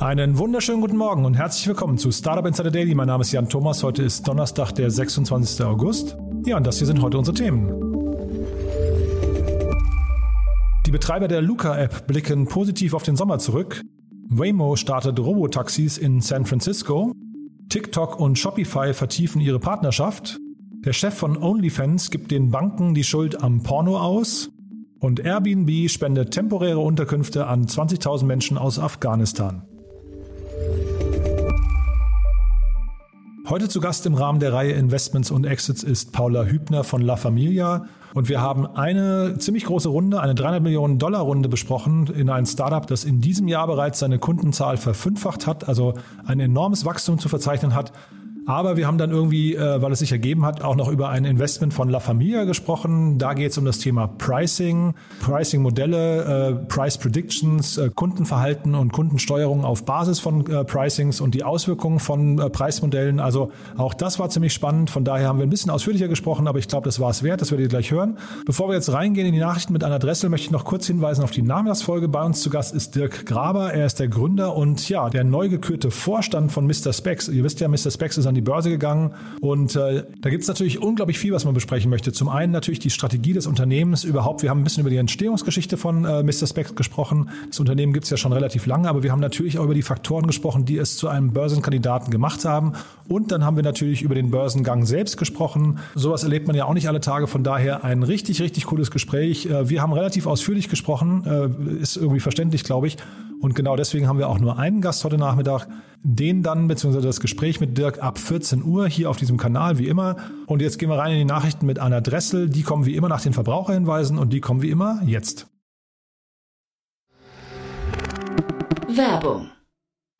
Einen wunderschönen guten Morgen und herzlich willkommen zu Startup Insider Daily. Mein Name ist Jan Thomas. Heute ist Donnerstag, der 26. August. Ja, und das hier sind heute unsere Themen. Die Betreiber der Luca-App blicken positiv auf den Sommer zurück. Waymo startet Robotaxis in San Francisco. TikTok und Shopify vertiefen ihre Partnerschaft. Der Chef von OnlyFans gibt den Banken die Schuld am Porno aus. Und Airbnb spendet temporäre Unterkünfte an 20.000 Menschen aus Afghanistan. Heute zu Gast im Rahmen der Reihe Investments und Exits ist Paula Hübner von La Familia. Und wir haben eine ziemlich große Runde, eine 300 Millionen Dollar Runde besprochen in ein Startup, das in diesem Jahr bereits seine Kundenzahl verfünffacht hat, also ein enormes Wachstum zu verzeichnen hat. Aber wir haben dann irgendwie, äh, weil es sich ergeben hat, auch noch über ein Investment von La Familia gesprochen. Da geht es um das Thema Pricing, Pricing-Modelle, äh, Price Predictions, äh, Kundenverhalten und Kundensteuerung auf Basis von äh, Pricings und die Auswirkungen von äh, Preismodellen. Also auch das war ziemlich spannend. Von daher haben wir ein bisschen ausführlicher gesprochen, aber ich glaube, das war es wert. Das werdet ihr gleich hören. Bevor wir jetzt reingehen in die Nachrichten mit Anna Dressel, möchte ich noch kurz hinweisen auf die Namensfolge. Bei uns zu Gast ist Dirk Graber. Er ist der Gründer und ja, der neu gekürte Vorstand von Mr. Specs. Ihr wisst ja, Mr. Specs ist ein an die Börse gegangen. Und äh, da gibt es natürlich unglaublich viel, was man besprechen möchte. Zum einen natürlich die Strategie des Unternehmens überhaupt. Wir haben ein bisschen über die Entstehungsgeschichte von äh, Mr. Specs gesprochen. Das Unternehmen gibt es ja schon relativ lange, aber wir haben natürlich auch über die Faktoren gesprochen, die es zu einem Börsenkandidaten gemacht haben. Und dann haben wir natürlich über den Börsengang selbst gesprochen. Sowas erlebt man ja auch nicht alle Tage. Von daher ein richtig, richtig cooles Gespräch. Äh, wir haben relativ ausführlich gesprochen. Äh, ist irgendwie verständlich, glaube ich. Und genau deswegen haben wir auch nur einen Gast heute Nachmittag. Den dann, beziehungsweise das Gespräch mit Dirk ab 14 Uhr hier auf diesem Kanal, wie immer. Und jetzt gehen wir rein in die Nachrichten mit Anna Dressel. Die kommen wie immer nach den Verbraucherhinweisen und die kommen wie immer jetzt. Werbung.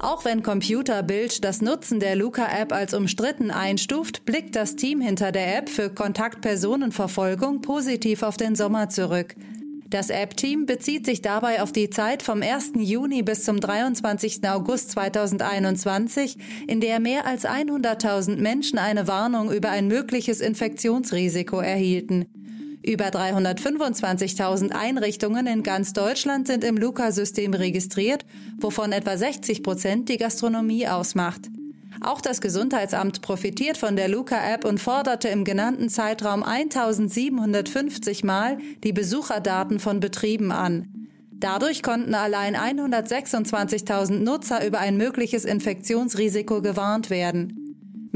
Auch wenn Computerbild das Nutzen der Luca-App als umstritten einstuft, blickt das Team hinter der App für Kontaktpersonenverfolgung positiv auf den Sommer zurück. Das App-Team bezieht sich dabei auf die Zeit vom 1. Juni bis zum 23. August 2021, in der mehr als 100.000 Menschen eine Warnung über ein mögliches Infektionsrisiko erhielten. Über 325.000 Einrichtungen in ganz Deutschland sind im Luca-System registriert, wovon etwa 60 Prozent die Gastronomie ausmacht. Auch das Gesundheitsamt profitiert von der Luca-App und forderte im genannten Zeitraum 1750 Mal die Besucherdaten von Betrieben an. Dadurch konnten allein 126.000 Nutzer über ein mögliches Infektionsrisiko gewarnt werden.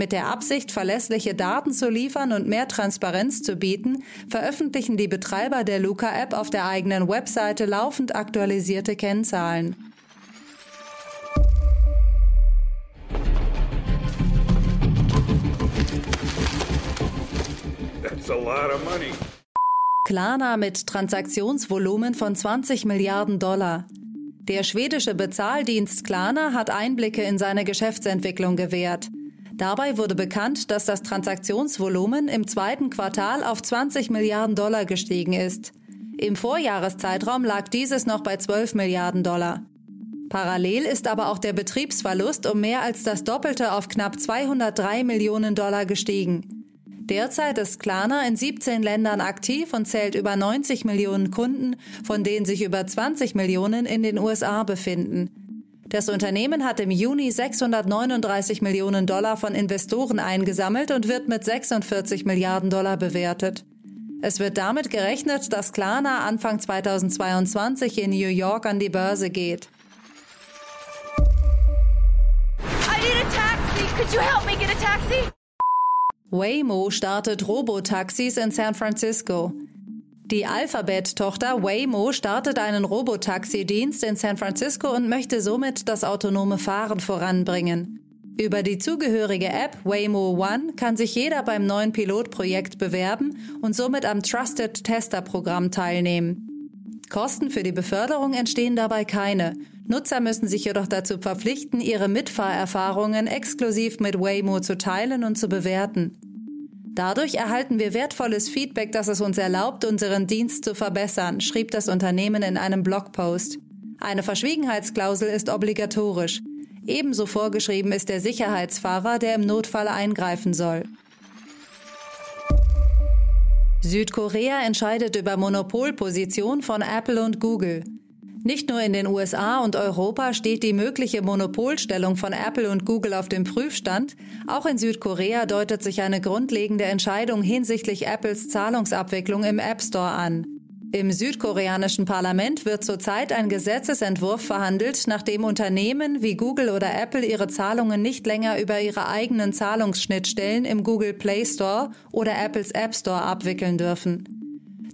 Mit der Absicht, verlässliche Daten zu liefern und mehr Transparenz zu bieten, veröffentlichen die Betreiber der Luca-App auf der eigenen Webseite laufend aktualisierte Kennzahlen. Klarna mit Transaktionsvolumen von 20 Milliarden Dollar. Der schwedische Bezahldienst Klarna hat Einblicke in seine Geschäftsentwicklung gewährt. Dabei wurde bekannt, dass das Transaktionsvolumen im zweiten Quartal auf 20 Milliarden Dollar gestiegen ist. Im Vorjahreszeitraum lag dieses noch bei 12 Milliarden Dollar. Parallel ist aber auch der Betriebsverlust um mehr als das Doppelte auf knapp 203 Millionen Dollar gestiegen. Derzeit ist Klarna in 17 Ländern aktiv und zählt über 90 Millionen Kunden, von denen sich über 20 Millionen in den USA befinden. Das Unternehmen hat im Juni 639 Millionen Dollar von Investoren eingesammelt und wird mit 46 Milliarden Dollar bewertet. Es wird damit gerechnet, dass Klarna Anfang 2022 in New York an die Börse geht. Waymo startet Robotaxis in San Francisco. Die Alphabet-Tochter Waymo startet einen Robotaxi-Dienst in San Francisco und möchte somit das autonome Fahren voranbringen. Über die zugehörige App Waymo One kann sich jeder beim neuen Pilotprojekt bewerben und somit am Trusted Tester Programm teilnehmen. Kosten für die Beförderung entstehen dabei keine. Nutzer müssen sich jedoch dazu verpflichten, ihre Mitfahrerfahrungen exklusiv mit Waymo zu teilen und zu bewerten. Dadurch erhalten wir wertvolles Feedback, das es uns erlaubt, unseren Dienst zu verbessern, schrieb das Unternehmen in einem Blogpost. Eine Verschwiegenheitsklausel ist obligatorisch. Ebenso vorgeschrieben ist der Sicherheitsfahrer, der im Notfall eingreifen soll. Südkorea entscheidet über Monopolposition von Apple und Google. Nicht nur in den USA und Europa steht die mögliche Monopolstellung von Apple und Google auf dem Prüfstand, auch in Südkorea deutet sich eine grundlegende Entscheidung hinsichtlich Apples Zahlungsabwicklung im App Store an. Im südkoreanischen Parlament wird zurzeit ein Gesetzesentwurf verhandelt, nachdem Unternehmen wie Google oder Apple ihre Zahlungen nicht länger über ihre eigenen Zahlungsschnittstellen im Google Play Store oder Apples App Store abwickeln dürfen.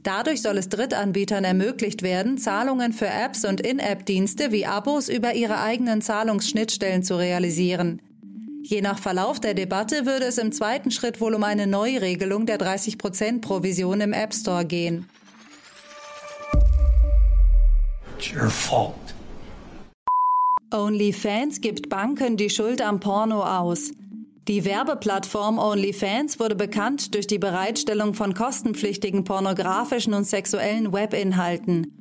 Dadurch soll es Drittanbietern ermöglicht werden, Zahlungen für Apps und In-App-Dienste wie Abos über ihre eigenen Zahlungsschnittstellen zu realisieren. Je nach Verlauf der Debatte würde es im zweiten Schritt wohl um eine Neuregelung der 30% Provision im App Store gehen. OnlyFans gibt Banken die Schuld am Porno aus. Die Werbeplattform OnlyFans wurde bekannt durch die Bereitstellung von kostenpflichtigen pornografischen und sexuellen Webinhalten.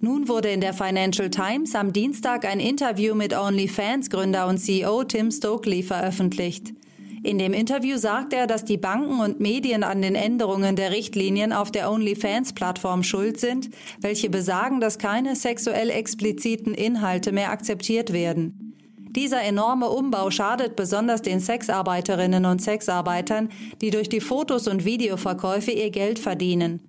Nun wurde in der Financial Times am Dienstag ein Interview mit OnlyFans-Gründer und CEO Tim Stokely veröffentlicht. In dem Interview sagt er, dass die Banken und Medien an den Änderungen der Richtlinien auf der OnlyFans-Plattform schuld sind, welche besagen, dass keine sexuell expliziten Inhalte mehr akzeptiert werden. Dieser enorme Umbau schadet besonders den Sexarbeiterinnen und Sexarbeitern, die durch die Fotos und Videoverkäufe ihr Geld verdienen.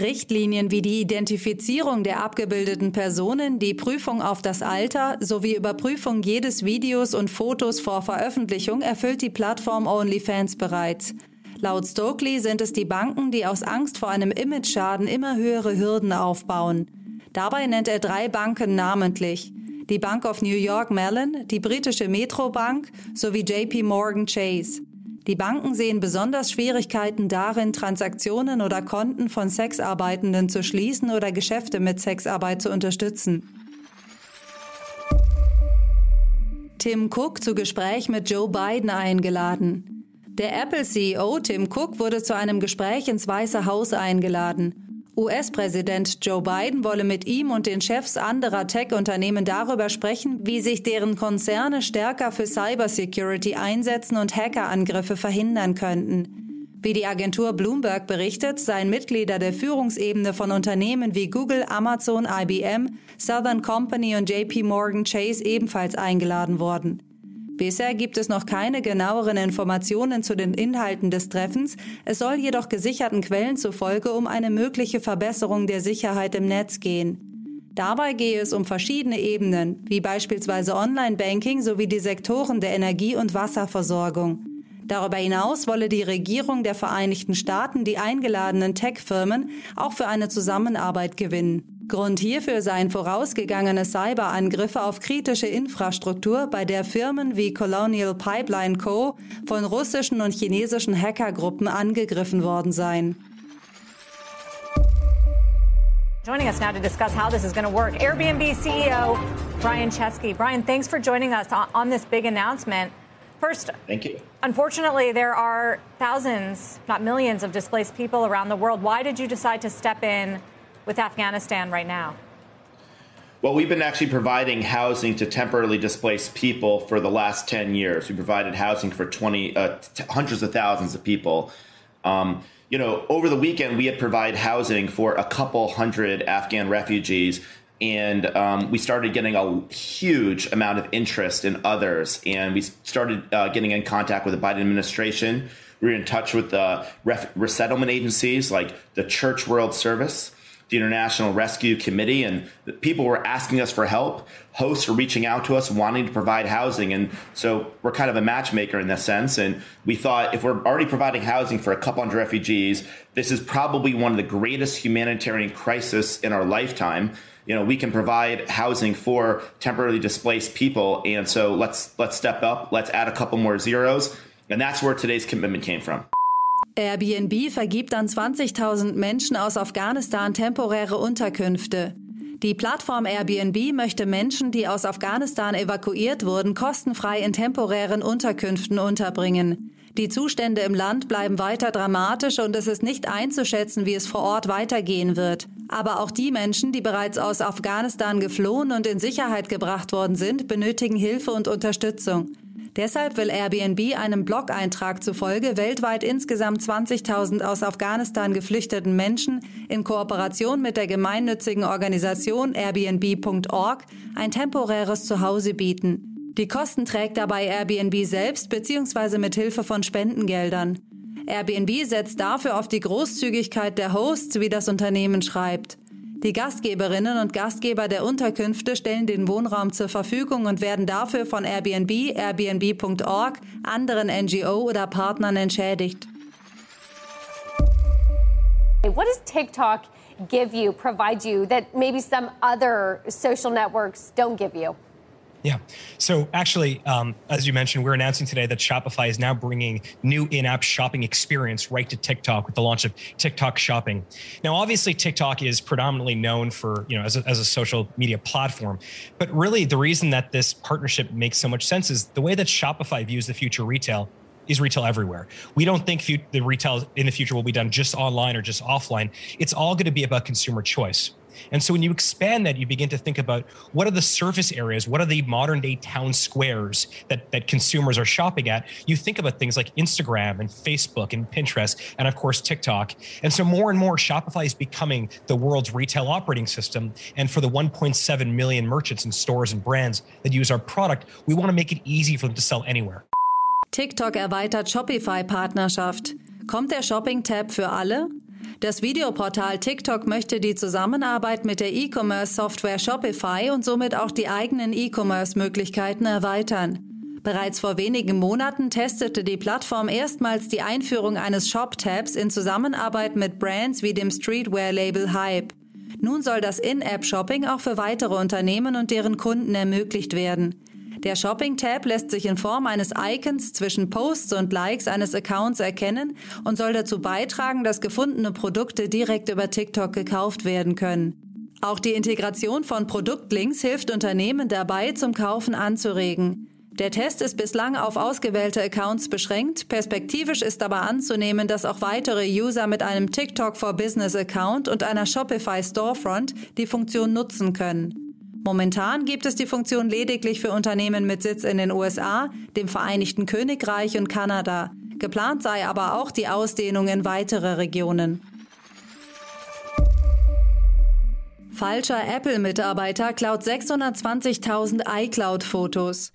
Richtlinien wie die Identifizierung der abgebildeten Personen, die Prüfung auf das Alter sowie Überprüfung jedes Videos und Fotos vor Veröffentlichung erfüllt die Plattform OnlyFans bereits. Laut Stokely sind es die Banken, die aus Angst vor einem Image-Schaden immer höhere Hürden aufbauen. Dabei nennt er drei Banken namentlich die Bank of New York Mellon, die britische Metrobank sowie JP Morgan Chase. Die Banken sehen besonders Schwierigkeiten darin, Transaktionen oder Konten von Sexarbeitenden zu schließen oder Geschäfte mit Sexarbeit zu unterstützen. Tim Cook zu Gespräch mit Joe Biden eingeladen. Der Apple-CEO Tim Cook wurde zu einem Gespräch ins Weiße Haus eingeladen. US-Präsident Joe Biden wolle mit ihm und den Chefs anderer Tech-Unternehmen darüber sprechen, wie sich deren Konzerne stärker für Cybersecurity einsetzen und Hackerangriffe verhindern könnten. Wie die Agentur Bloomberg berichtet, seien Mitglieder der Führungsebene von Unternehmen wie Google, Amazon, IBM, Southern Company und JP Morgan Chase ebenfalls eingeladen worden. Bisher gibt es noch keine genaueren Informationen zu den Inhalten des Treffens, es soll jedoch gesicherten Quellen zufolge um eine mögliche Verbesserung der Sicherheit im Netz gehen. Dabei gehe es um verschiedene Ebenen, wie beispielsweise Online-Banking sowie die Sektoren der Energie- und Wasserversorgung. Darüber hinaus wolle die Regierung der Vereinigten Staaten die eingeladenen Tech-Firmen auch für eine Zusammenarbeit gewinnen. Grund hierfür seien vorausgegangene Cyberangriffe auf kritische Infrastruktur, bei der Firmen wie Colonial Pipeline Co. von russischen und chinesischen Hackergruppen angegriffen worden seien. Joining us now to discuss how this is going to work, Airbnb CEO Brian Chesky. Brian, thanks for joining us on this big announcement. First, thank you. Unfortunately, there are thousands, not millions, of displaced people around the world. Why did you decide to step in with Afghanistan right now? Well, we've been actually providing housing to temporarily displaced people for the last 10 years. We provided housing for 20, uh, t- hundreds of thousands of people. Um, you know, over the weekend, we had provided housing for a couple hundred Afghan refugees and um, we started getting a huge amount of interest in others. And we started uh, getting in contact with the Biden administration. We were in touch with the ref- resettlement agencies like the Church World Service, the International Rescue Committee, and people were asking us for help. Hosts were reaching out to us, wanting to provide housing. And so we're kind of a matchmaker in this sense. And we thought if we're already providing housing for a couple hundred refugees, this is probably one of the greatest humanitarian crises in our lifetime you know we can provide housing for temporarily displaced people and so let's let's step up let's add a couple more zeros and that's where today's commitment came from Airbnb vergibt an 20.000 Menschen aus Afghanistan temporäre Unterkünfte. Die Plattform Airbnb möchte Menschen, die aus Afghanistan evakuiert wurden, kostenfrei in temporären Unterkünften unterbringen. Die Zustände im Land bleiben weiter dramatisch und es ist nicht einzuschätzen, wie es vor Ort weitergehen wird. Aber auch die Menschen, die bereits aus Afghanistan geflohen und in Sicherheit gebracht worden sind, benötigen Hilfe und Unterstützung. Deshalb will Airbnb einem Blog-Eintrag zufolge weltweit insgesamt 20.000 aus Afghanistan geflüchteten Menschen in Kooperation mit der gemeinnützigen Organisation Airbnb.org ein temporäres Zuhause bieten. Die Kosten trägt dabei Airbnb selbst bzw. mit Hilfe von Spendengeldern. Airbnb setzt dafür auf die Großzügigkeit der Hosts, wie das Unternehmen schreibt. Die Gastgeberinnen und Gastgeber der Unterkünfte stellen den Wohnraum zur Verfügung und werden dafür von Airbnb, Airbnb.org, anderen NGO oder Partnern entschädigt. What does TikTok give you, provide you that maybe some other social networks don't give you? Yeah. So actually, um, as you mentioned, we're announcing today that Shopify is now bringing new in-app shopping experience right to TikTok with the launch of TikTok Shopping. Now, obviously, TikTok is predominantly known for you know as a, as a social media platform, but really the reason that this partnership makes so much sense is the way that Shopify views the future retail is retail everywhere. We don't think the retail in the future will be done just online or just offline. It's all going to be about consumer choice. And so when you expand that, you begin to think about what are the surface areas, what are the modern day town squares that, that consumers are shopping at. You think about things like Instagram and Facebook and Pinterest, and of course, TikTok. And so more and more, Shopify is becoming the world's retail operating system. And for the 1.7 million merchants and stores and brands that use our product, we want to make it easy for them to sell anywhere. TikTok erweitert Shopify-Partnerschaft. Kommt der Shopping-Tab für alle? Das Videoportal TikTok möchte die Zusammenarbeit mit der E-Commerce-Software Shopify und somit auch die eigenen E-Commerce-Möglichkeiten erweitern. Bereits vor wenigen Monaten testete die Plattform erstmals die Einführung eines Shop-Tabs in Zusammenarbeit mit Brands wie dem Streetwear-Label Hype. Nun soll das In-App-Shopping auch für weitere Unternehmen und deren Kunden ermöglicht werden. Der Shopping-Tab lässt sich in Form eines Icons zwischen Posts und Likes eines Accounts erkennen und soll dazu beitragen, dass gefundene Produkte direkt über TikTok gekauft werden können. Auch die Integration von Produktlinks hilft Unternehmen dabei, zum Kaufen anzuregen. Der Test ist bislang auf ausgewählte Accounts beschränkt. Perspektivisch ist aber anzunehmen, dass auch weitere User mit einem TikTok for Business Account und einer Shopify Storefront die Funktion nutzen können. Momentan gibt es die Funktion lediglich für Unternehmen mit Sitz in den USA, dem Vereinigten Königreich und Kanada. Geplant sei aber auch die Ausdehnung in weitere Regionen. Falscher Apple-Mitarbeiter klaut 620.000 iCloud-Fotos.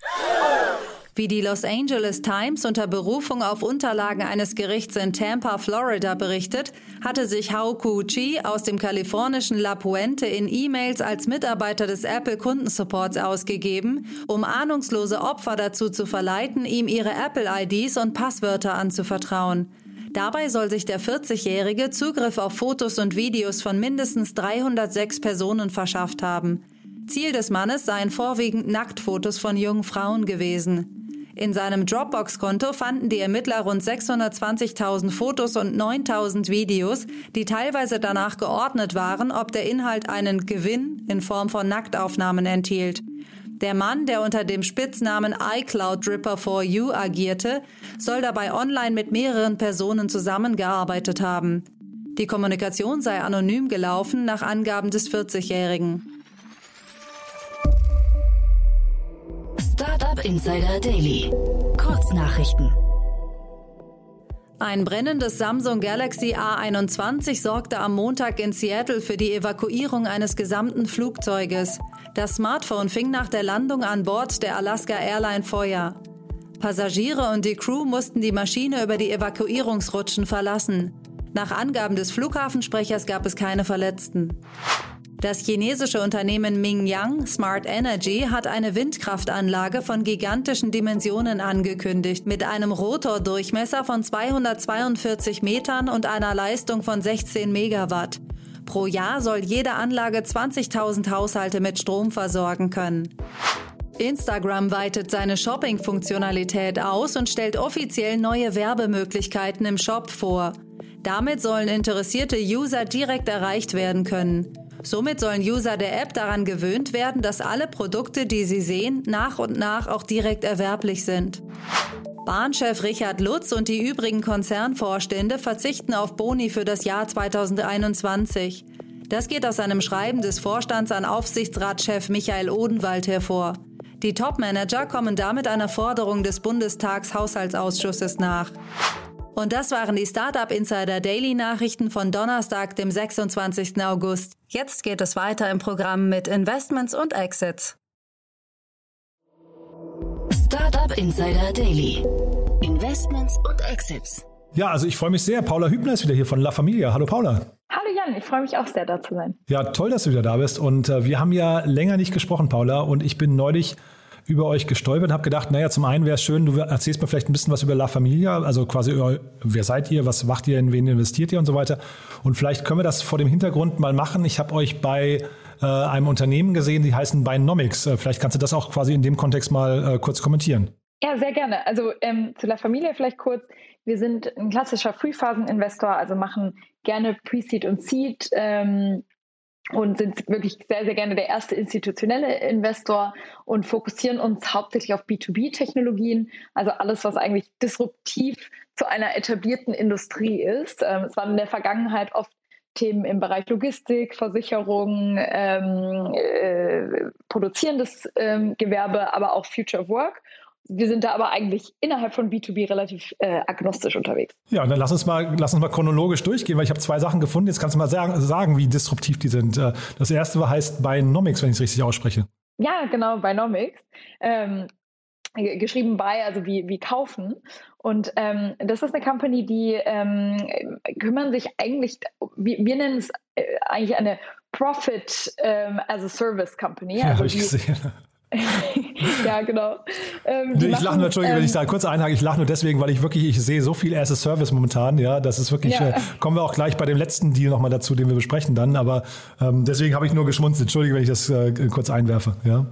Wie die Los Angeles Times unter Berufung auf Unterlagen eines Gerichts in Tampa, Florida berichtet, hatte sich Hao Ku-chi aus dem kalifornischen La Puente in E-Mails als Mitarbeiter des Apple Kundensupports ausgegeben, um ahnungslose Opfer dazu zu verleiten, ihm ihre Apple-IDs und Passwörter anzuvertrauen. Dabei soll sich der 40-Jährige Zugriff auf Fotos und Videos von mindestens 306 Personen verschafft haben. Ziel des Mannes seien vorwiegend Nacktfotos von jungen Frauen gewesen. In seinem Dropbox-Konto fanden die Ermittler rund 620.000 Fotos und 9.000 Videos, die teilweise danach geordnet waren, ob der Inhalt einen Gewinn in Form von Nacktaufnahmen enthielt. Der Mann, der unter dem Spitznamen iCloud Dripper 4U agierte, soll dabei online mit mehreren Personen zusammengearbeitet haben. Die Kommunikation sei anonym gelaufen nach Angaben des 40-Jährigen. Startup Insider Daily. Kurznachrichten. Ein brennendes Samsung Galaxy A21 sorgte am Montag in Seattle für die Evakuierung eines gesamten Flugzeuges. Das Smartphone fing nach der Landung an Bord der Alaska Airline Feuer. Passagiere und die Crew mussten die Maschine über die Evakuierungsrutschen verlassen. Nach Angaben des Flughafensprechers gab es keine Verletzten. Das chinesische Unternehmen Mingyang Smart Energy hat eine Windkraftanlage von gigantischen Dimensionen angekündigt, mit einem Rotordurchmesser von 242 Metern und einer Leistung von 16 Megawatt. Pro Jahr soll jede Anlage 20.000 Haushalte mit Strom versorgen können. Instagram weitet seine Shopping-Funktionalität aus und stellt offiziell neue Werbemöglichkeiten im Shop vor. Damit sollen interessierte User direkt erreicht werden können. Somit sollen User der App daran gewöhnt werden, dass alle Produkte, die sie sehen, nach und nach auch direkt erwerblich sind. Bahnchef Richard Lutz und die übrigen Konzernvorstände verzichten auf Boni für das Jahr 2021. Das geht aus einem Schreiben des Vorstands an Aufsichtsratschef Michael Odenwald hervor. Die Topmanager kommen damit einer Forderung des Bundestagshaushaltsausschusses nach. Und das waren die Startup Insider Daily Nachrichten von Donnerstag, dem 26. August. Jetzt geht es weiter im Programm mit Investments und Exits. Startup Insider Daily. Investments und Exits. Ja, also ich freue mich sehr. Paula Hübner ist wieder hier von La Familia. Hallo Paula. Hallo Jan, ich freue mich auch sehr, da zu sein. Ja, toll, dass du wieder da bist. Und äh, wir haben ja länger nicht gesprochen, Paula. Und ich bin neulich über euch gestolpert und habe gedacht, naja, zum einen wäre es schön, du erzählst mir vielleicht ein bisschen was über La Familia, also quasi über, wer seid ihr, was macht ihr, in wen investiert ihr und so weiter. Und vielleicht können wir das vor dem Hintergrund mal machen. Ich habe euch bei äh, einem Unternehmen gesehen, die heißen Binomics. Äh, vielleicht kannst du das auch quasi in dem Kontext mal äh, kurz kommentieren. Ja, sehr gerne. Also ähm, zu La Familia vielleicht kurz. Wir sind ein klassischer Frühphasen-Investor, also machen gerne Pre-Seed und Seed ähm, und sind wirklich sehr, sehr gerne der erste institutionelle Investor und fokussieren uns hauptsächlich auf B2B-Technologien, also alles, was eigentlich disruptiv zu einer etablierten Industrie ist. Ähm, es waren in der Vergangenheit oft Themen im Bereich Logistik, Versicherung, ähm, äh, produzierendes ähm, Gewerbe, aber auch Future Work. Wir sind da aber eigentlich innerhalb von B2B relativ äh, agnostisch unterwegs. Ja, dann lass uns mal, lass uns mal chronologisch durchgehen, weil ich habe zwei Sachen gefunden. Jetzt kannst du mal sagen, sagen wie disruptiv die sind. Äh, das erste heißt Binomics, wenn ich es richtig ausspreche. Ja, genau, Binomics. Ähm, geschrieben bei, also wie, wie kaufen. Und ähm, das ist eine Company, die ähm, kümmern sich eigentlich, wir, wir nennen es äh, eigentlich eine Profit ähm, as a Service Company. Ja, also habe ich gesehen. Ja, genau. Ähm, ich lache nur, Entschuldigung, ähm, wenn ich da kurz einhake, ich lache nur deswegen, weil ich wirklich, ich sehe so viel as a Service momentan, ja, das ist wirklich, ja. äh, kommen wir auch gleich bei dem letzten Deal nochmal dazu, den wir besprechen dann, aber ähm, deswegen habe ich nur geschmunzelt, Entschuldige, wenn ich das äh, kurz einwerfe, ja.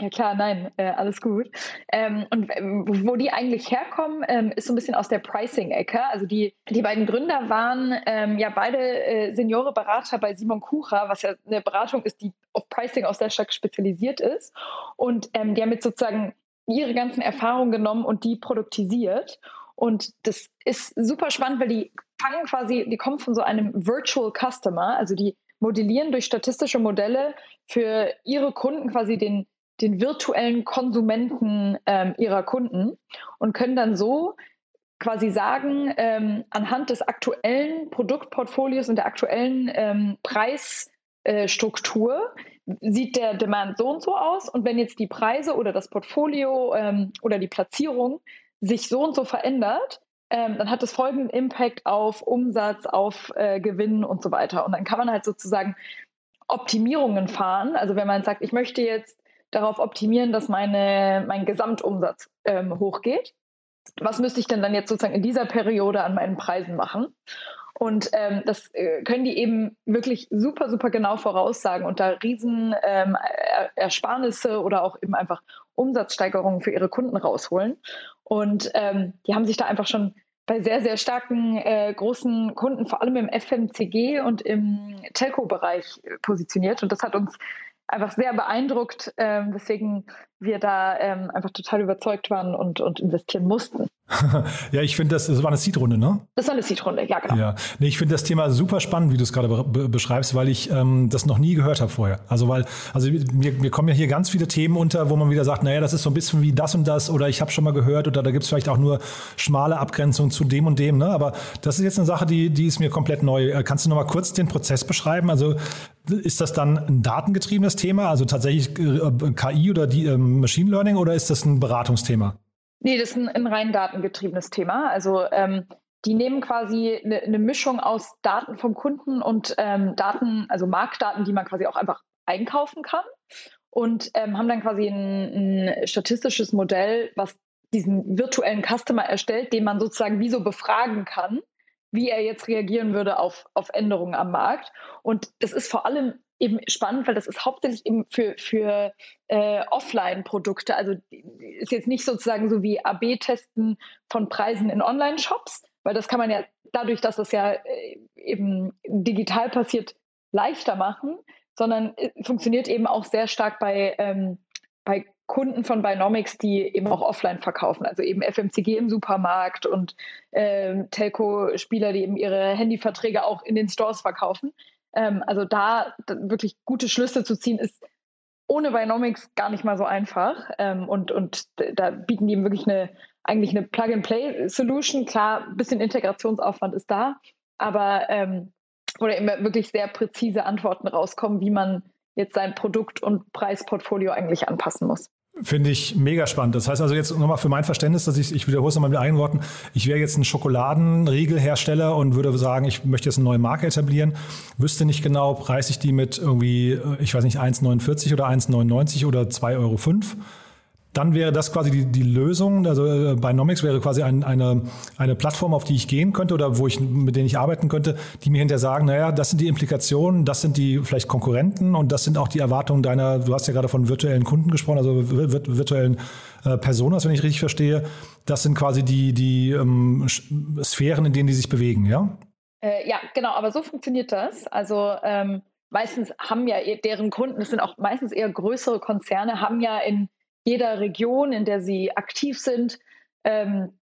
Ja klar, nein, äh, alles gut. Ähm, und ähm, wo die eigentlich herkommen, ähm, ist so ein bisschen aus der Pricing-Ecke. Also die, die beiden Gründer waren ähm, ja beide äh, Seniore-Berater bei Simon Kucher, was ja eine Beratung ist, die auf Pricing auch sehr stark spezialisiert ist. Und ähm, die haben jetzt sozusagen ihre ganzen Erfahrungen genommen und die produktisiert. Und das ist super spannend, weil die fangen quasi, die kommen von so einem Virtual Customer, also die modellieren durch statistische Modelle für ihre Kunden quasi den den virtuellen Konsumenten ähm, ihrer Kunden und können dann so quasi sagen, ähm, anhand des aktuellen Produktportfolios und der aktuellen ähm, Preisstruktur äh, sieht der Demand so und so aus. Und wenn jetzt die Preise oder das Portfolio ähm, oder die Platzierung sich so und so verändert, ähm, dann hat das folgenden Impact auf Umsatz, auf äh, Gewinn und so weiter. Und dann kann man halt sozusagen Optimierungen fahren. Also wenn man sagt, ich möchte jetzt darauf optimieren, dass meine, mein Gesamtumsatz ähm, hochgeht. Was müsste ich denn dann jetzt sozusagen in dieser Periode an meinen Preisen machen? Und ähm, das äh, können die eben wirklich super, super genau voraussagen und da riesen ähm, Ersparnisse oder auch eben einfach Umsatzsteigerungen für ihre Kunden rausholen. Und ähm, die haben sich da einfach schon bei sehr, sehr starken äh, großen Kunden, vor allem im FMCG und im Telco-Bereich positioniert. Und das hat uns einfach sehr beeindruckt, ähm, weswegen wir da ähm, einfach total überzeugt waren und, und investieren mussten. ja, ich finde, das, das war eine Seed-Runde, ne? Das war eine Seed-Runde, ja, genau. Ja, nee, ich finde das Thema super spannend, wie du es gerade be beschreibst, weil ich ähm, das noch nie gehört habe vorher. Also, weil, also mir, mir kommen ja hier ganz viele Themen unter, wo man wieder sagt, naja, das ist so ein bisschen wie das und das oder ich habe schon mal gehört oder da gibt es vielleicht auch nur schmale Abgrenzungen zu dem und dem, ne? Aber das ist jetzt eine Sache, die, die ist mir komplett neu. Äh, kannst du noch mal kurz den Prozess beschreiben? Also, ist das dann ein datengetriebenes Thema, also tatsächlich äh, KI oder die, äh, Machine Learning oder ist das ein Beratungsthema? Nee, das ist ein, ein rein datengetriebenes Thema. Also ähm, die nehmen quasi eine, eine, Mischung aus Daten vom Kunden und ähm, Daten, also Marktdaten, die man quasi auch einfach einkaufen kann und ähm, haben dann quasi ein, ein, statistisches Modell, was diesen virtuellen Customer erstellt, den man sozusagen wie so befragen kann, wie er jetzt reagieren würde auf, auf Änderungen am Markt. Und das ist vor allem eben spannend, weil das ist hauptsächlich eben für, für äh, Offline-Produkte. Also ist jetzt nicht sozusagen so wie AB-Testen von Preisen in Online-Shops, weil das kann man ja dadurch, dass das ja äh, eben digital passiert, leichter machen, sondern äh, funktioniert eben auch sehr stark bei, ähm, bei Kunden von Binomics, die eben auch offline verkaufen, also eben FMCG im Supermarkt und ähm, Telco-Spieler, die eben ihre Handyverträge auch in den Stores verkaufen. Ähm, also da, wirklich gute Schlüsse zu ziehen, ist ohne Binomics gar nicht mal so einfach. Ähm, und, und da bieten die wirklich eine, eigentlich eine Plug-and-Play-Solution. Klar, ein bisschen Integrationsaufwand ist da, aber ähm, oder immer wirklich sehr präzise Antworten rauskommen, wie man jetzt sein Produkt- und Preisportfolio eigentlich anpassen muss. Finde ich mega spannend. Das heißt also jetzt nochmal für mein Verständnis, dass ich, ich wiederhole es nochmal mit eigenen Worten, ich wäre jetzt ein Schokoladenriegelhersteller und würde sagen, ich möchte jetzt eine neue Marke etablieren, wüsste nicht genau, preise ich die mit irgendwie, ich weiß nicht, 1,49 oder 1,99 oder 2,05 Euro dann wäre das quasi die, die Lösung. Also äh, Binomics wäre quasi ein, eine, eine Plattform, auf die ich gehen könnte oder wo ich, mit denen ich arbeiten könnte, die mir hinterher sagen, naja, das sind die Implikationen, das sind die vielleicht Konkurrenten und das sind auch die Erwartungen deiner, du hast ja gerade von virtuellen Kunden gesprochen, also virtuellen äh, Personas, wenn ich richtig verstehe. Das sind quasi die, die ähm, Sphären, in denen die sich bewegen, ja? Äh, ja, genau, aber so funktioniert das. Also ähm, meistens haben ja deren Kunden, das sind auch meistens eher größere Konzerne, haben ja in jeder Region, in der sie aktiv sind, ähm,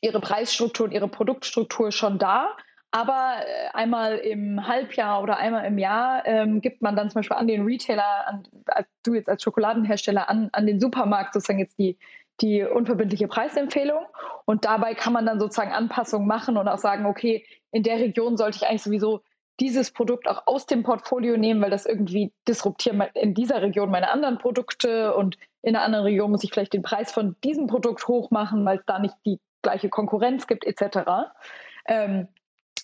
ihre Preisstruktur und ihre Produktstruktur schon da. Aber äh, einmal im Halbjahr oder einmal im Jahr ähm, gibt man dann zum Beispiel an den Retailer, an, als du jetzt als Schokoladenhersteller, an, an den Supermarkt sozusagen jetzt die, die unverbindliche Preisempfehlung. Und dabei kann man dann sozusagen Anpassungen machen und auch sagen, okay, in der Region sollte ich eigentlich sowieso dieses Produkt auch aus dem Portfolio nehmen, weil das irgendwie disruptiert in dieser Region meine anderen Produkte und in einer anderen Region muss ich vielleicht den Preis von diesem Produkt hoch machen, weil es da nicht die gleiche Konkurrenz gibt, etc. Ähm,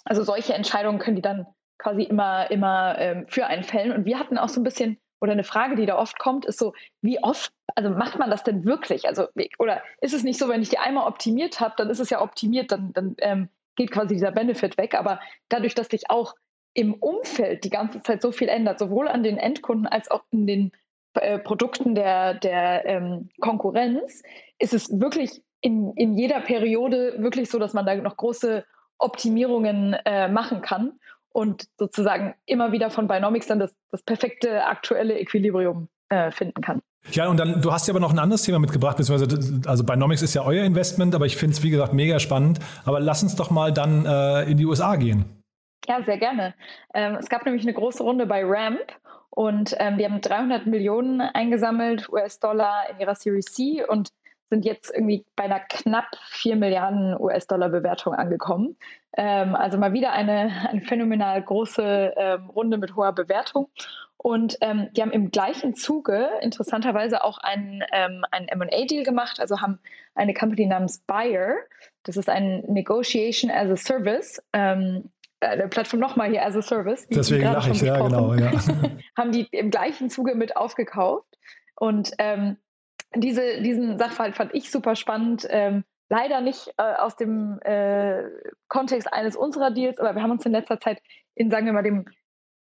also solche Entscheidungen können die dann quasi immer, immer ähm, für einen fällen. Und wir hatten auch so ein bisschen, oder eine Frage, die da oft kommt, ist so, wie oft, also macht man das denn wirklich? Also, oder ist es nicht so, wenn ich die einmal optimiert habe, dann ist es ja optimiert, dann, dann ähm, geht quasi dieser Benefit weg. Aber dadurch, dass sich auch im Umfeld die ganze Zeit so viel ändert, sowohl an den Endkunden als auch in den äh, Produkten der, der ähm, Konkurrenz, ist es wirklich in, in jeder Periode wirklich so, dass man da noch große Optimierungen äh, machen kann und sozusagen immer wieder von Binomics dann das, das perfekte aktuelle Equilibrium äh, finden kann. Ja, und dann, du hast ja aber noch ein anderes Thema mitgebracht, beziehungsweise, also Binomics ist ja euer Investment, aber ich finde es, wie gesagt, mega spannend. Aber lass uns doch mal dann äh, in die USA gehen. Ja, sehr gerne. Ähm, es gab nämlich eine große Runde bei Ramp und ähm, die haben 300 Millionen eingesammelt, US-Dollar in ihrer Series C und sind jetzt irgendwie bei einer knapp 4 Milliarden US-Dollar Bewertung angekommen. Ähm, also mal wieder eine, eine phänomenal große ähm, Runde mit hoher Bewertung. Und ähm, die haben im gleichen Zuge interessanterweise auch einen, ähm, einen MA-Deal gemacht, also haben eine Company namens Buyer, das ist ein Negotiation as a Service, ähm, eine Plattform nochmal hier as a Service. Deswegen lache ich, ja, genau. Ja. haben die im gleichen Zuge mit aufgekauft. Und ähm, diese, diesen Sachverhalt fand ich super spannend. Ähm, leider nicht äh, aus dem äh, Kontext eines unserer Deals, aber wir haben uns in letzter Zeit in, sagen wir mal, dem,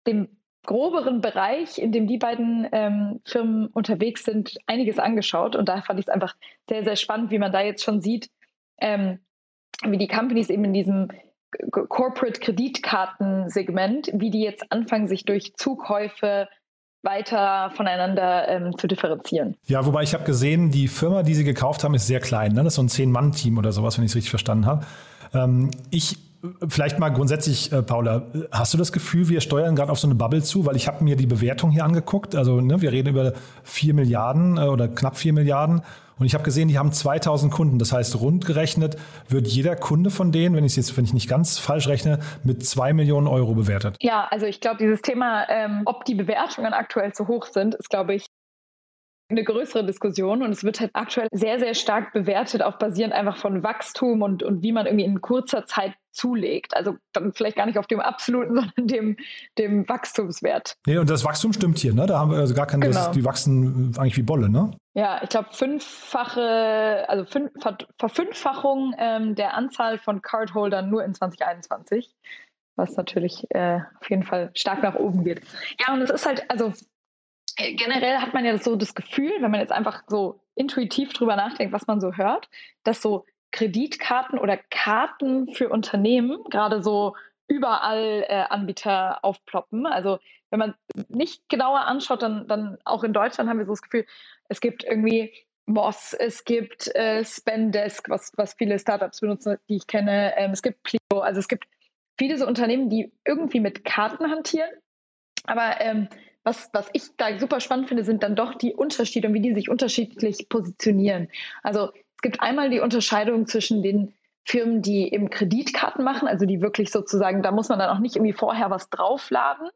dem groberen Bereich, in dem die beiden ähm, Firmen unterwegs sind, einiges angeschaut. Und da fand ich es einfach sehr, sehr spannend, wie man da jetzt schon sieht, ähm, wie die Companies eben in diesem Corporate Kreditkartensegment, wie die jetzt anfangen, sich durch Zukäufe weiter voneinander ähm, zu differenzieren. Ja, wobei ich habe gesehen, die Firma, die sie gekauft haben, ist sehr klein. Ne? Das ist so ein Zehn-Mann-Team oder sowas, wenn ich es richtig verstanden habe. Ähm, ich Vielleicht mal grundsätzlich, äh, Paula, hast du das Gefühl, wir steuern gerade auf so eine Bubble zu? Weil ich habe mir die Bewertung hier angeguckt. Also ne, wir reden über 4 Milliarden äh, oder knapp 4 Milliarden. Und ich habe gesehen, die haben 2000 Kunden. Das heißt, rund gerechnet wird jeder Kunde von denen, wenn ich jetzt, wenn ich nicht ganz falsch rechne, mit 2 Millionen Euro bewertet. Ja, also ich glaube, dieses Thema, ähm, ob die Bewertungen aktuell zu hoch sind, ist, glaube ich, eine größere Diskussion und es wird halt aktuell sehr, sehr stark bewertet, auch basierend einfach von Wachstum und, und wie man irgendwie in kurzer Zeit zulegt. Also dann vielleicht gar nicht auf dem absoluten, sondern dem, dem Wachstumswert. Nee, und das Wachstum stimmt hier, ne? Da haben wir also gar keine, genau. die wachsen eigentlich wie Bolle, ne? Ja, ich glaube fünffache, also fünf, Verfünffachung ähm, der Anzahl von Cardholdern nur in 2021 was natürlich äh, auf jeden Fall stark nach oben geht. Ja, und es ist halt, also generell hat man ja so das Gefühl, wenn man jetzt einfach so intuitiv drüber nachdenkt, was man so hört, dass so Kreditkarten oder Karten für Unternehmen gerade so überall äh, Anbieter aufploppen. Also wenn man nicht genauer anschaut, dann, dann auch in Deutschland haben wir so das Gefühl, es gibt irgendwie Moss, es gibt äh, Spendesk, was, was viele Startups benutzen, die ich kenne. Ähm, es gibt Plio, also es gibt viele so Unternehmen, die irgendwie mit Karten hantieren. Aber ähm, was, was ich da super spannend finde, sind dann doch die Unterschiede und wie die sich unterschiedlich positionieren. Also es gibt einmal die Unterscheidung zwischen den Firmen, die eben Kreditkarten machen, also die wirklich sozusagen, da muss man dann auch nicht irgendwie vorher was draufladen,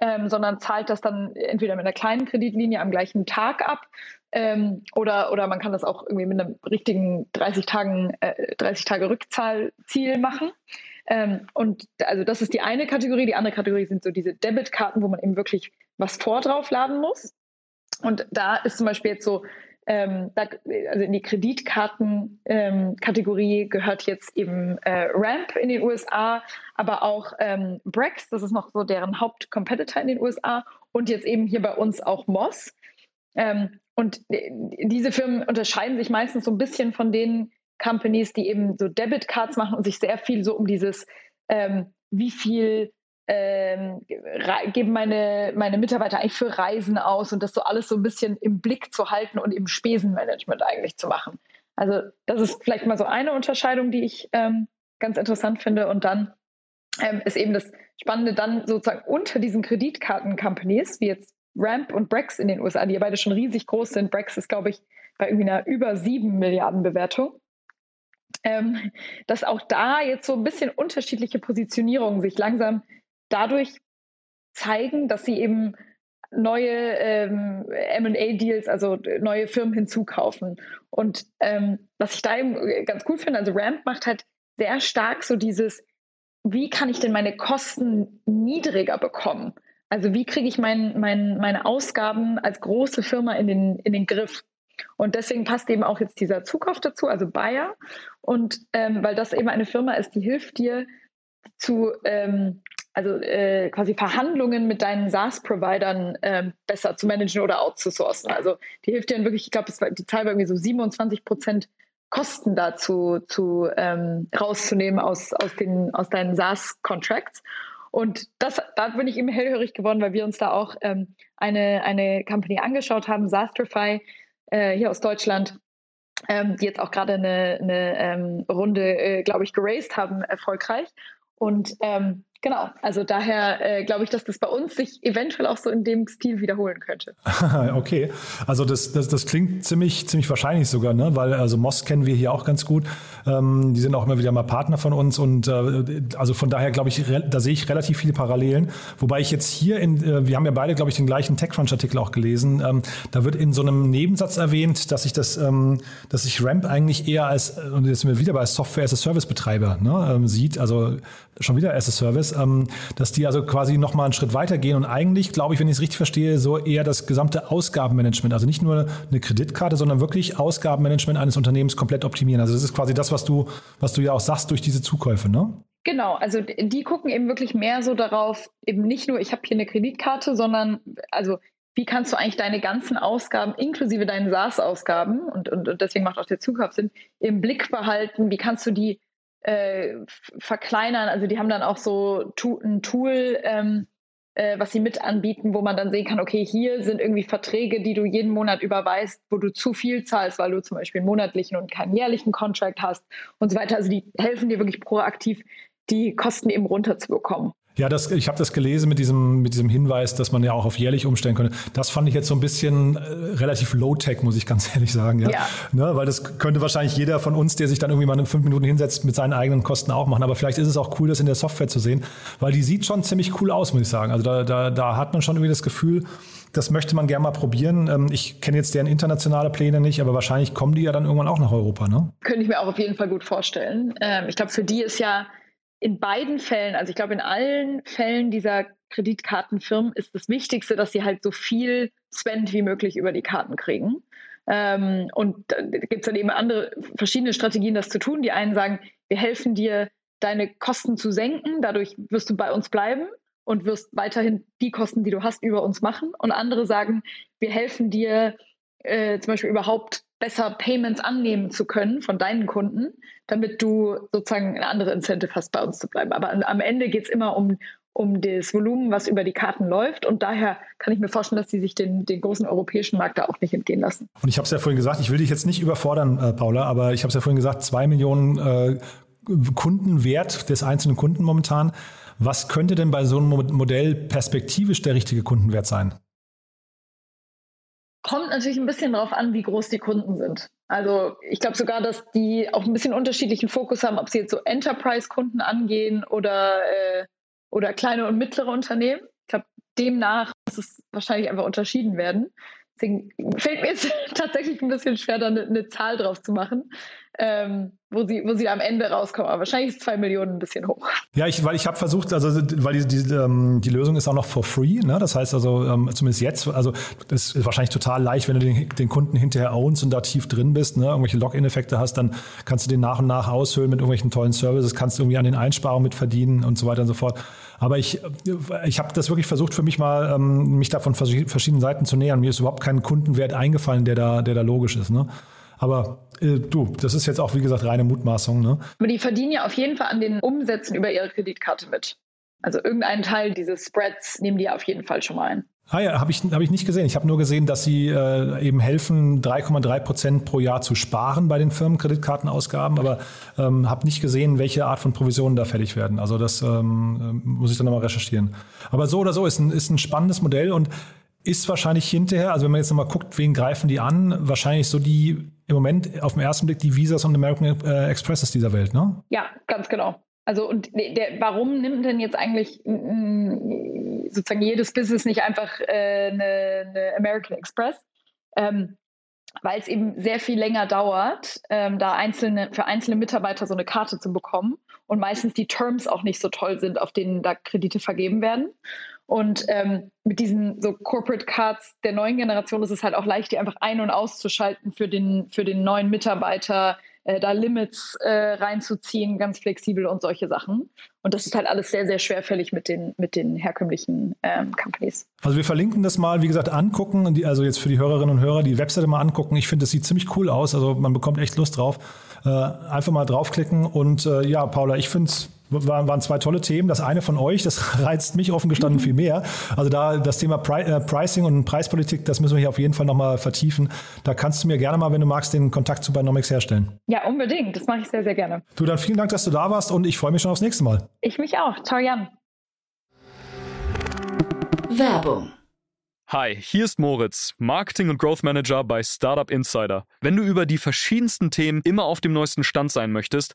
ähm, sondern zahlt das dann entweder mit einer kleinen Kreditlinie am gleichen Tag ab ähm, oder, oder man kann das auch irgendwie mit einem richtigen 30 Tagen, äh, 30 Tage Rückzahlziel machen. Ähm, und also das ist die eine Kategorie. Die andere Kategorie sind so diese Debitkarten, wo man eben wirklich was vordraufladen muss. Und da ist zum Beispiel jetzt so, ähm, da, also in die Kreditkarten-Kategorie ähm, gehört jetzt eben äh, Ramp in den USA, aber auch ähm, Brex, das ist noch so deren Hauptcompetitor in den USA und jetzt eben hier bei uns auch Moss. Ähm, und diese Firmen unterscheiden sich meistens so ein bisschen von den Companies, die eben so Debit Cards machen und sich sehr viel so um dieses, ähm, wie viel ähm, geben meine, meine Mitarbeiter eigentlich für Reisen aus und das so alles so ein bisschen im Blick zu halten und im Spesenmanagement eigentlich zu machen. Also das ist vielleicht mal so eine Unterscheidung, die ich ähm, ganz interessant finde. Und dann ähm, ist eben das Spannende dann sozusagen unter diesen Kreditkarten-Companies, wie jetzt Ramp und Brex in den USA, die ja beide schon riesig groß sind. Brex ist, glaube ich, bei irgendwie einer über sieben Milliarden Bewertung. Ähm, dass auch da jetzt so ein bisschen unterschiedliche Positionierungen sich langsam dadurch zeigen, dass sie eben neue ähm, MA-Deals, also neue Firmen hinzukaufen. Und ähm, was ich da eben ganz cool finde, also Ramp macht halt sehr stark so dieses, wie kann ich denn meine Kosten niedriger bekommen? Also wie kriege ich mein, mein, meine Ausgaben als große Firma in den, in den Griff? Und deswegen passt eben auch jetzt dieser Zukauf dazu, also Bayer. Und ähm, weil das eben eine Firma ist, die hilft dir zu ähm, also äh, quasi Verhandlungen mit deinen SaaS-Providern äh, besser zu managen oder outzusourcen. Also die hilft dir wirklich, ich glaube, die Zahl war irgendwie so 27 Prozent Kosten dazu zu ähm, rauszunehmen aus, aus, den, aus deinen SaaS-Contracts. Und das, da bin ich eben hellhörig geworden, weil wir uns da auch ähm, eine, eine Company angeschaut haben, Saastrify, äh, hier aus Deutschland, ähm, die jetzt auch gerade eine, eine ähm, Runde, äh, glaube ich, geraced haben, erfolgreich. Und ähm, Genau, also daher äh, glaube ich, dass das bei uns sich eventuell auch so in dem Stil wiederholen könnte. okay, also das, das, das klingt ziemlich, ziemlich wahrscheinlich sogar, ne? weil also Moss kennen wir hier auch ganz gut. Ähm, die sind auch immer wieder mal Partner von uns und äh, also von daher glaube ich, da sehe ich relativ viele Parallelen. Wobei ich jetzt hier in, äh, wir haben ja beide, glaube ich, den gleichen TechCrunch-Artikel auch gelesen. Ähm, da wird in so einem Nebensatz erwähnt, dass ich das, ähm, dass sich Ramp eigentlich eher als, und jetzt sind wir wieder bei Software as a Service Betreiber ne, ähm, sieht, also schon wieder as a Service ähm, dass die also quasi nochmal einen Schritt weiter gehen und eigentlich, glaube ich, wenn ich es richtig verstehe, so eher das gesamte Ausgabenmanagement, also nicht nur eine Kreditkarte, sondern wirklich Ausgabenmanagement eines Unternehmens komplett optimieren. Also das ist quasi das, was du, was du ja auch sagst durch diese Zukäufe, ne? Genau, also die gucken eben wirklich mehr so darauf, eben nicht nur, ich habe hier eine Kreditkarte, sondern also wie kannst du eigentlich deine ganzen Ausgaben, inklusive deinen SaaS-Ausgaben, und, und, und deswegen macht auch der Zukauf Sinn, im Blick behalten, wie kannst du die äh, verkleinern. Also die haben dann auch so ein Tool, ähm, äh, was sie mit anbieten, wo man dann sehen kann, okay, hier sind irgendwie Verträge, die du jeden Monat überweist, wo du zu viel zahlst, weil du zum Beispiel einen monatlichen und keinen jährlichen Contract hast und so weiter. Also die helfen dir wirklich proaktiv, die Kosten eben runterzubekommen. Ja, das, ich habe das gelesen mit diesem, mit diesem Hinweis, dass man ja auch auf jährlich umstellen könnte. Das fand ich jetzt so ein bisschen äh, relativ low-tech, muss ich ganz ehrlich sagen. Ja. ja. Ne, weil das könnte wahrscheinlich jeder von uns, der sich dann irgendwie mal in fünf Minuten hinsetzt, mit seinen eigenen Kosten auch machen. Aber vielleicht ist es auch cool, das in der Software zu sehen, weil die sieht schon ziemlich cool aus, muss ich sagen. Also da, da, da hat man schon irgendwie das Gefühl, das möchte man gerne mal probieren. Ähm, ich kenne jetzt deren internationale Pläne nicht, aber wahrscheinlich kommen die ja dann irgendwann auch nach Europa, ne? Könnte ich mir auch auf jeden Fall gut vorstellen. Ähm, ich glaube, für die ist ja in beiden Fällen, also ich glaube, in allen Fällen dieser Kreditkartenfirmen ist das Wichtigste, dass sie halt so viel Spend wie möglich über die Karten kriegen. Ähm, und da gibt es dann eben andere, verschiedene Strategien, das zu tun. Die einen sagen, wir helfen dir, deine Kosten zu senken, dadurch wirst du bei uns bleiben und wirst weiterhin die Kosten, die du hast, über uns machen. Und andere sagen, wir helfen dir, äh, zum Beispiel überhaupt besser Payments annehmen zu können von deinen Kunden, damit du sozusagen eine andere Incentive hast, bei uns zu bleiben. Aber am Ende geht es immer um, um das Volumen, was über die Karten läuft. Und daher kann ich mir vorstellen, dass sie sich den, den großen europäischen Markt da auch nicht entgehen lassen. Und ich habe es ja vorhin gesagt, ich will dich jetzt nicht überfordern, äh, Paula, aber ich habe es ja vorhin gesagt, zwei Millionen äh, Kundenwert des einzelnen Kunden momentan. Was könnte denn bei so einem Modell perspektivisch der richtige Kundenwert sein? Kommt natürlich ein bisschen darauf an, wie groß die Kunden sind. Also ich glaube sogar, dass die auch ein bisschen unterschiedlichen Fokus haben, ob sie jetzt so Enterprise-Kunden angehen oder, äh, oder kleine und mittlere Unternehmen. Ich glaube, demnach muss es wahrscheinlich einfach unterschieden werden. Deswegen fällt mir jetzt tatsächlich ein bisschen schwer, da eine, eine Zahl drauf zu machen ähm, wo, sie, wo sie am Ende rauskommen. Aber wahrscheinlich ist zwei Millionen ein bisschen hoch. Ja, ich, weil ich habe versucht, also weil die, die, ähm, die Lösung ist auch noch for free. Ne? Das heißt also, ähm, zumindest jetzt, also das ist wahrscheinlich total leicht, wenn du den, den Kunden hinterher ownst und da tief drin bist, ne? irgendwelche Login-Effekte hast, dann kannst du den nach und nach aushöhlen mit irgendwelchen tollen Services, kannst du irgendwie an den Einsparungen mit verdienen und so weiter und so fort. Aber ich, ich habe das wirklich versucht, für mich mal ähm, mich da von verschiedenen Seiten zu nähern. Mir ist überhaupt kein Kundenwert eingefallen, der da, der da logisch ist. Ne? Aber äh, du, das ist jetzt auch, wie gesagt, reine Mutmaßung. Ne? Aber die verdienen ja auf jeden Fall an den Umsätzen über ihre Kreditkarte mit. Also irgendeinen Teil dieses Spreads nehmen die auf jeden Fall schon mal ein. Ah ja, habe ich, hab ich nicht gesehen. Ich habe nur gesehen, dass sie äh, eben helfen, 3,3 Prozent pro Jahr zu sparen bei den Firmenkreditkartenausgaben, aber ähm, habe nicht gesehen, welche Art von Provisionen da fällig werden. Also das ähm, muss ich dann nochmal recherchieren. Aber so oder so ist ein, ist ein spannendes Modell und ist wahrscheinlich hinterher, also wenn man jetzt nochmal guckt, wen greifen die an, wahrscheinlich so die im Moment auf den ersten Blick die Visas und American äh, Expresses dieser Welt, ne? Ja, ganz genau. Also und der, warum nimmt denn jetzt eigentlich sozusagen jedes Business nicht einfach äh, eine, eine, American Express? Ähm, weil es eben sehr viel länger dauert, ähm, da einzelne, für einzelne Mitarbeiter so eine Karte zu bekommen und meistens die Terms auch nicht so toll sind, auf denen da Kredite vergeben werden. Und ähm, mit diesen so Corporate Cards der neuen Generation ist es halt auch leicht, die einfach ein- und auszuschalten für den, für den neuen Mitarbeiter, äh, da Limits äh, reinzuziehen, ganz flexibel und solche Sachen. Und das ist halt alles sehr, sehr schwerfällig mit den, mit den herkömmlichen ähm, Companies. Also wir verlinken das mal, wie gesagt, angucken, die, also jetzt für die Hörerinnen und Hörer die Webseite mal angucken. Ich finde, das sieht ziemlich cool aus. Also man bekommt echt Lust drauf. Äh, einfach mal draufklicken und äh, ja, Paula, ich finde es waren, waren zwei tolle Themen. Das eine von euch, das reizt mich offen gestanden viel mehr. Also da das Thema Pri äh, Pricing und Preispolitik, das müssen wir hier auf jeden Fall nochmal vertiefen. Da kannst du mir gerne mal, wenn du magst, den Kontakt zu Binomics herstellen. Ja, unbedingt. Das mache ich sehr, sehr gerne. Du, dann vielen Dank, dass du da warst und ich freue mich schon aufs nächste Mal. Ich mich auch. Ciao, Jan. Werbung Hi, hier ist Moritz, Marketing und Growth Manager bei Startup Insider. Wenn du über die verschiedensten Themen immer auf dem neuesten Stand sein möchtest,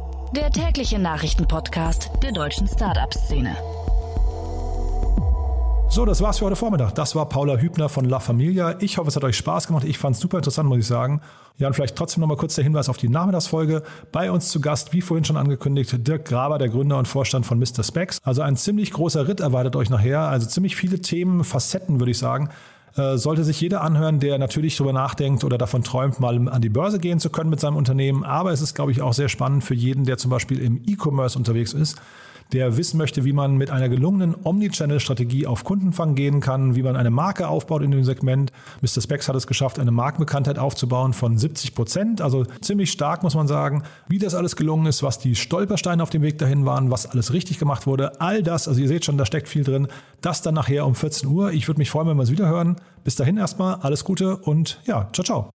der tägliche Nachrichtenpodcast der deutschen Startup-Szene. So, das war's für heute Vormittag. Das war Paula Hübner von La Familia. Ich hoffe, es hat euch Spaß gemacht. Ich fand es super interessant, muss ich sagen. Ja, und vielleicht trotzdem nochmal kurz der Hinweis auf die Nachmittagsfolge. Bei uns zu Gast, wie vorhin schon angekündigt, Dirk Graber, der Gründer und Vorstand von Mr. Specs. Also ein ziemlich großer Ritt erwartet euch nachher. Also ziemlich viele Themen, Facetten, würde ich sagen. Äh, sollte sich jeder anhören, der natürlich darüber nachdenkt oder davon träumt, mal an die Börse gehen zu können mit seinem Unternehmen. Aber es ist, glaube ich, auch sehr spannend für jeden, der zum Beispiel im E-Commerce unterwegs ist der wissen möchte, wie man mit einer gelungenen Omnichannel-Strategie auf Kundenfang gehen kann, wie man eine Marke aufbaut in dem Segment. Mr. Specs hat es geschafft, eine Markenbekanntheit aufzubauen von 70 Prozent, also ziemlich stark, muss man sagen. Wie das alles gelungen ist, was die Stolpersteine auf dem Weg dahin waren, was alles richtig gemacht wurde, all das, also ihr seht schon, da steckt viel drin. Das dann nachher um 14 Uhr. Ich würde mich freuen, wenn wir es wieder hören. Bis dahin erstmal alles Gute und ja, ciao, ciao.